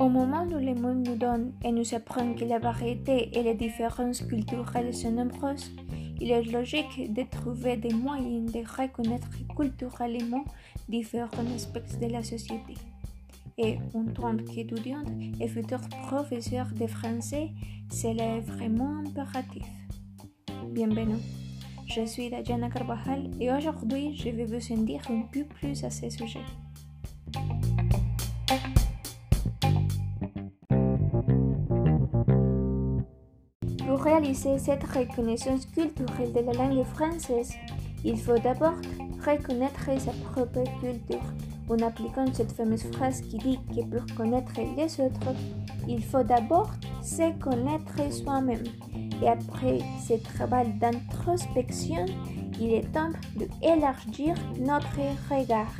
Au moment où le monde nous donne et nous apprend que la variété et les différences culturelles sont nombreuses, il est logique de trouver des moyens de reconnaître culturellement différents aspects de la société. Et en tant qu'étudiante et futur professeur de français, c'est vraiment impératif. Bienvenue. Je suis Dajana Carvajal et aujourd'hui je vais vous en dire un peu plus à ce sujet. Pour réaliser cette reconnaissance culturelle de la langue française, il faut d'abord reconnaître sa propre culture en appliquant cette fameuse phrase qui dit que pour connaître les autres, il faut d'abord se connaître soi-même. Et après ce travail d'introspection, il est temps d'élargir notre regard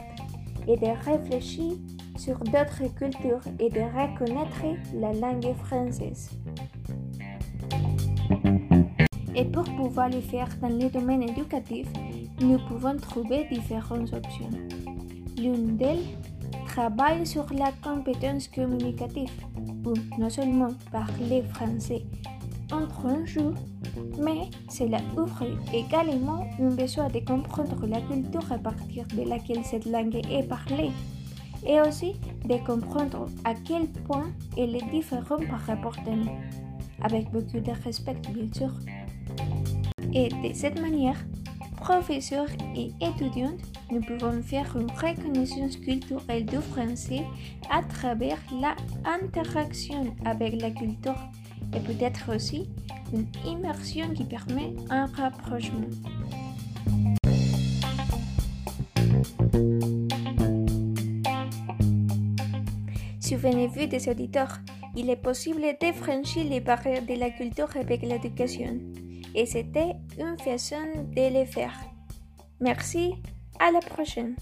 et de réfléchir sur d'autres cultures et de reconnaître la langue française. Et pour pouvoir le faire dans le domaine éducatif, nous pouvons trouver différentes options. L'une d'elles travaille sur la compétence communicative pour non seulement parler français entre un jour, mais cela ouvre également un besoin de comprendre la culture à partir de laquelle cette langue est parlée et aussi de comprendre à quel point elle est différente par rapport à nous, avec beaucoup de respect bien sûr. Et de cette manière, professeurs et étudiantes, nous pouvons faire une reconnaissance culturelle du français à travers la interaction avec la culture et peut-être aussi une immersion qui permet un rapprochement. Souvenez-vous des auditeurs, il est possible de franchir les barrières de la culture avec l'éducation et c'était une façon de le faire. Merci, à la prochaine.